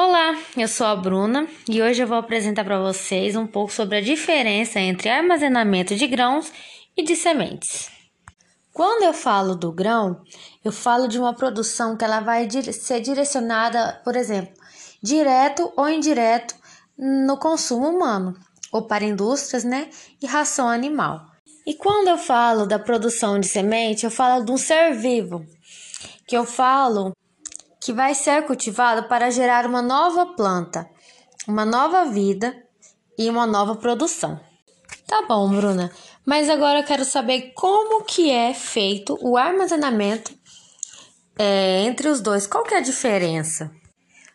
Olá, eu sou a Bruna e hoje eu vou apresentar para vocês um pouco sobre a diferença entre armazenamento de grãos e de sementes. Quando eu falo do grão, eu falo de uma produção que ela vai ser direcionada, por exemplo, direto ou indireto no consumo humano, ou para indústrias, né, e ração animal. E quando eu falo da produção de semente, eu falo de um ser vivo, que eu falo que vai ser cultivado para gerar uma nova planta, uma nova vida e uma nova produção. Tá bom, Bruna, mas agora eu quero saber como que é feito o armazenamento é, entre os dois. Qual que é a diferença?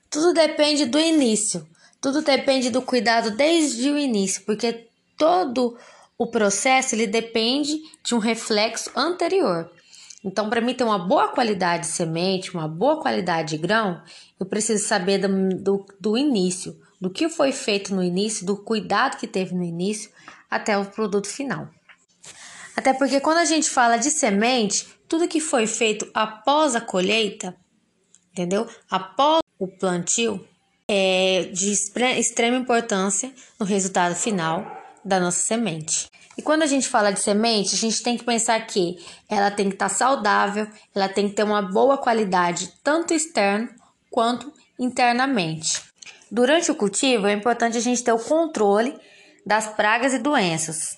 Tudo depende do início, tudo depende do cuidado desde o início, porque todo o processo ele depende de um reflexo anterior. Então, para mim ter uma boa qualidade de semente, uma boa qualidade de grão, eu preciso saber do, do, do início, do que foi feito no início, do cuidado que teve no início até o produto final. Até porque quando a gente fala de semente, tudo que foi feito após a colheita, entendeu? Após o plantio, é de extrema importância no resultado final da nossa semente. E quando a gente fala de semente, a gente tem que pensar que ela tem que estar tá saudável, ela tem que ter uma boa qualidade, tanto externo quanto internamente. Durante o cultivo, é importante a gente ter o controle das pragas e doenças.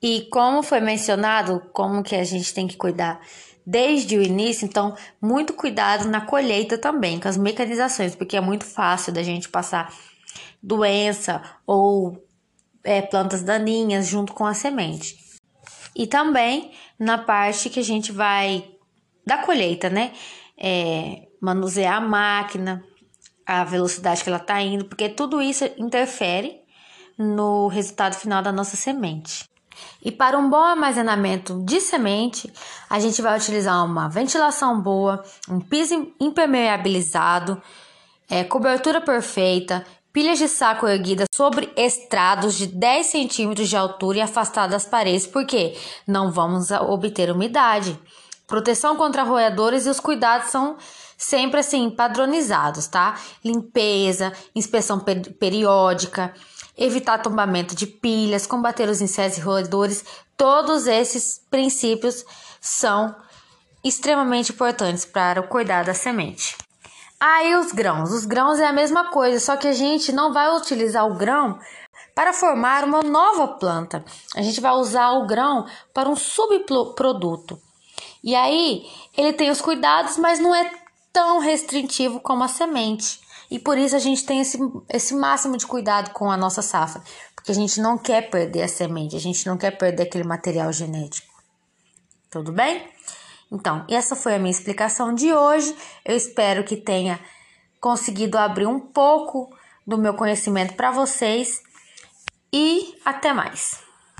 E como foi mencionado, como que a gente tem que cuidar desde o início, então muito cuidado na colheita também, com as mecanizações, porque é muito fácil da gente passar doença ou é, plantas daninhas junto com a semente. E também na parte que a gente vai da colheita, né? É, manusear a máquina, a velocidade que ela está indo, porque tudo isso interfere no resultado final da nossa semente. E para um bom armazenamento de semente, a gente vai utilizar uma ventilação boa, um piso impermeabilizado, é, cobertura perfeita, Pilhas de saco erguidas sobre estrados de 10 centímetros de altura e afastadas das paredes, porque não vamos obter umidade. Proteção contra roedores e os cuidados são sempre assim padronizados, tá? Limpeza, inspeção periódica, evitar tombamento de pilhas, combater os insetos e roedores. Todos esses princípios são extremamente importantes para o cuidado da semente. Aí os grãos. Os grãos é a mesma coisa, só que a gente não vai utilizar o grão para formar uma nova planta. A gente vai usar o grão para um subproduto. E aí ele tem os cuidados, mas não é tão restritivo como a semente. E por isso a gente tem esse, esse máximo de cuidado com a nossa safra, porque a gente não quer perder a semente, a gente não quer perder aquele material genético. Tudo bem? Então, essa foi a minha explicação de hoje. Eu espero que tenha conseguido abrir um pouco do meu conhecimento para vocês e até mais.